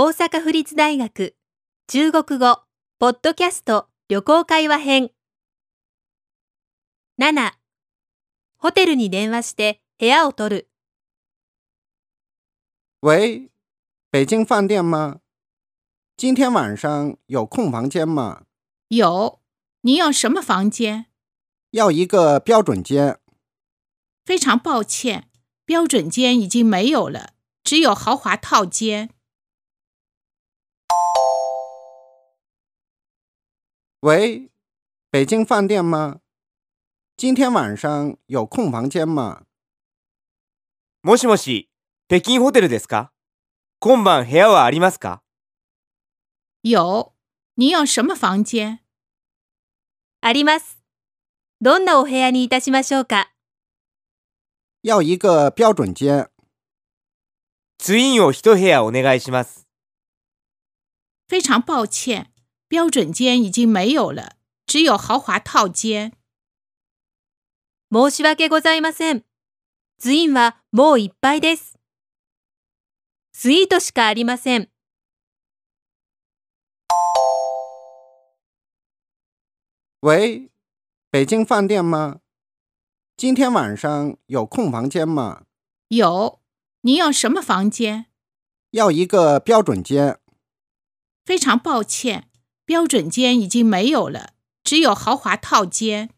大阪府立大学中国語ポッドキャスト旅行会話編7ホテルに電話して部屋を取る喂，北京饭店吗？今天晚上有空房间吗？有，您要什么房间？要一个标准间。非常抱歉，标准间已经没有了，只有豪华套间。喂，北京饭店吗？今天晚上有空房间吗？もしもし、北京ホテルですか？今晩部屋はありますか？有，您要什么房间？あります。どんなお部屋にいたしましょうか？要一个标准间。ツインを一部屋お願いします。非常抱歉，标准间已经没有了，只有豪华套间。申し訳ございません。ツインはもういっぱいです。スイートしかありません。喂，北京饭店吗？今天晚上有空房间吗？有，您要什么房间？要一个标准间。非常抱歉， 标准间已经没有了，只有豪华套间。